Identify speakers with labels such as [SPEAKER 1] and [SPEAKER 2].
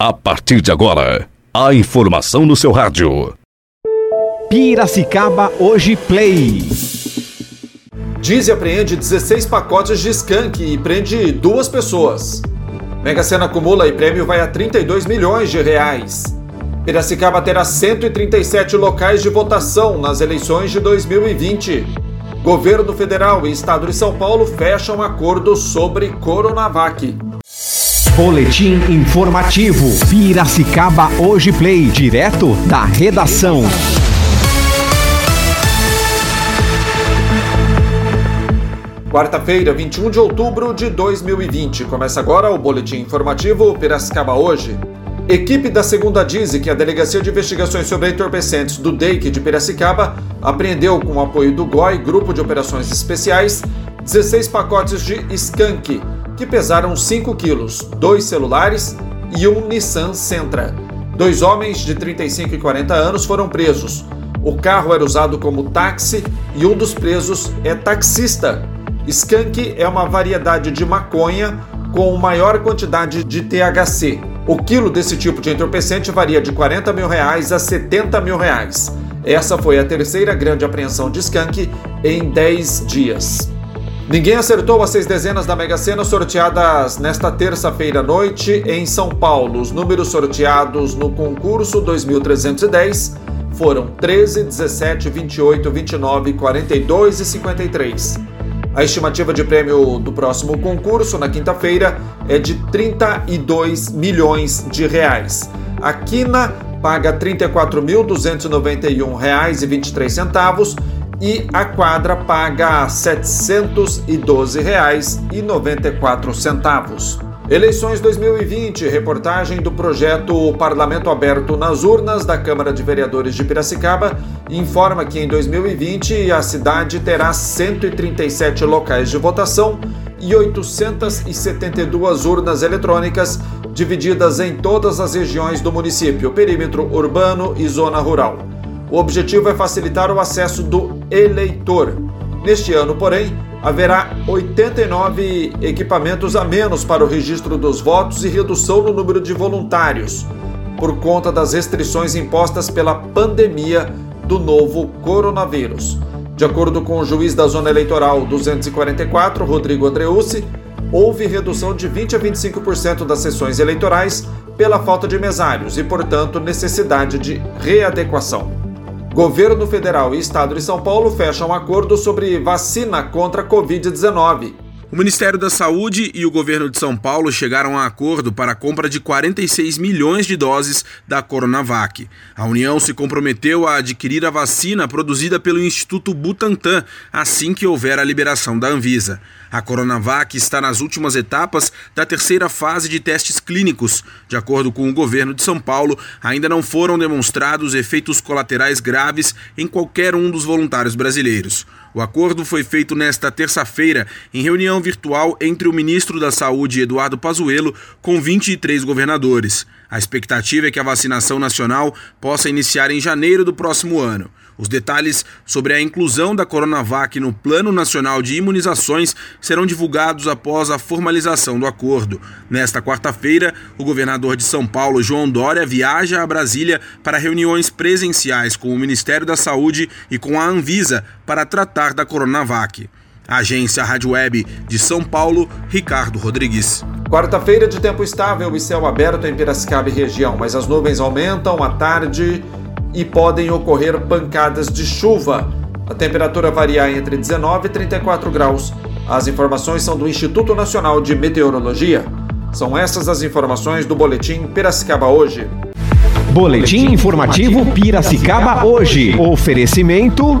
[SPEAKER 1] A partir de agora, a informação no seu rádio.
[SPEAKER 2] Piracicaba Hoje Play.
[SPEAKER 3] Diz e apreende 16 pacotes de skunk e prende duas pessoas. Mega Sena acumula e prêmio vai a 32 milhões de reais. Piracicaba terá 137 locais de votação nas eleições de 2020. Governo Federal e Estado de São Paulo fecham acordo sobre Coronavac.
[SPEAKER 2] Boletim informativo. Piracicaba Hoje Play. Direto da redação.
[SPEAKER 3] Quarta-feira, 21 de outubro de 2020. Começa agora o boletim informativo Piracicaba hoje. Equipe da segunda DISE, que a Delegacia de Investigações sobre Entorpecentes do DEIC de Piracicaba, apreendeu com o apoio do GOI, Grupo de Operações Especiais, 16 pacotes de skunk, que pesaram 5 quilos, dois celulares e um Nissan Sentra. Dois homens de 35 e 40 anos foram presos. O carro era usado como táxi e um dos presos é taxista Skunk é uma variedade de maconha com maior quantidade de THC. O quilo desse tipo de entorpecente varia de 40 mil reais a 70 mil reais. Essa foi a terceira grande apreensão de skunk em 10 dias. Ninguém acertou as seis dezenas da Mega Sena sorteadas nesta terça-feira à noite em São Paulo. Os números sorteados no concurso 2310 foram 13, 17, 28, 29, 42 e 53. A estimativa de prêmio do próximo concurso, na quinta-feira, é de 32 milhões de reais. A Quina paga R$ 34.291,23 e a quadra paga R$ 712,94. Eleições 2020, reportagem do projeto Parlamento Aberto nas Urnas da Câmara de Vereadores de Piracicaba, informa que em 2020 a cidade terá 137 locais de votação e 872 urnas eletrônicas divididas em todas as regiões do município, perímetro urbano e zona rural. O objetivo é facilitar o acesso do eleitor. Neste ano, porém, haverá 89 equipamentos a menos para o registro dos votos e redução no número de voluntários, por conta das restrições impostas pela pandemia do novo coronavírus. De acordo com o juiz da Zona Eleitoral 244, Rodrigo Andreucci, houve redução de 20 a 25% das sessões eleitorais pela falta de mesários e, portanto, necessidade de readequação. Governo Federal e Estado de São Paulo fecham acordo sobre vacina contra a Covid-19.
[SPEAKER 4] O Ministério da Saúde e o governo de São Paulo chegaram a acordo para a compra de 46 milhões de doses da Coronavac. A União se comprometeu a adquirir a vacina produzida pelo Instituto Butantan assim que houver a liberação da Anvisa. A Coronavac está nas últimas etapas da terceira fase de testes clínicos. De acordo com o governo de São Paulo, ainda não foram demonstrados efeitos colaterais graves em qualquer um dos voluntários brasileiros. O acordo foi feito nesta terça-feira em reunião virtual entre o ministro da Saúde, Eduardo Pazuello, com 23 governadores. A expectativa é que a vacinação nacional possa iniciar em janeiro do próximo ano. Os detalhes sobre a inclusão da Coronavac no Plano Nacional de Imunizações serão divulgados após a formalização do acordo. Nesta quarta-feira, o governador de São Paulo, João Dória, viaja a Brasília para reuniões presenciais com o Ministério da Saúde e com a Anvisa para tratar da Coronavac. Agência Rádio Web de São Paulo, Ricardo Rodrigues.
[SPEAKER 3] Quarta-feira de tempo estável e céu aberto em Piracicaba e região, mas as nuvens aumentam à tarde e podem ocorrer pancadas de chuva. A temperatura varia entre 19 e 34 graus. As informações são do Instituto Nacional de Meteorologia. São essas as informações do Boletim Piracicaba hoje.
[SPEAKER 2] Boletim informativo Piracicaba hoje. Oferecimento.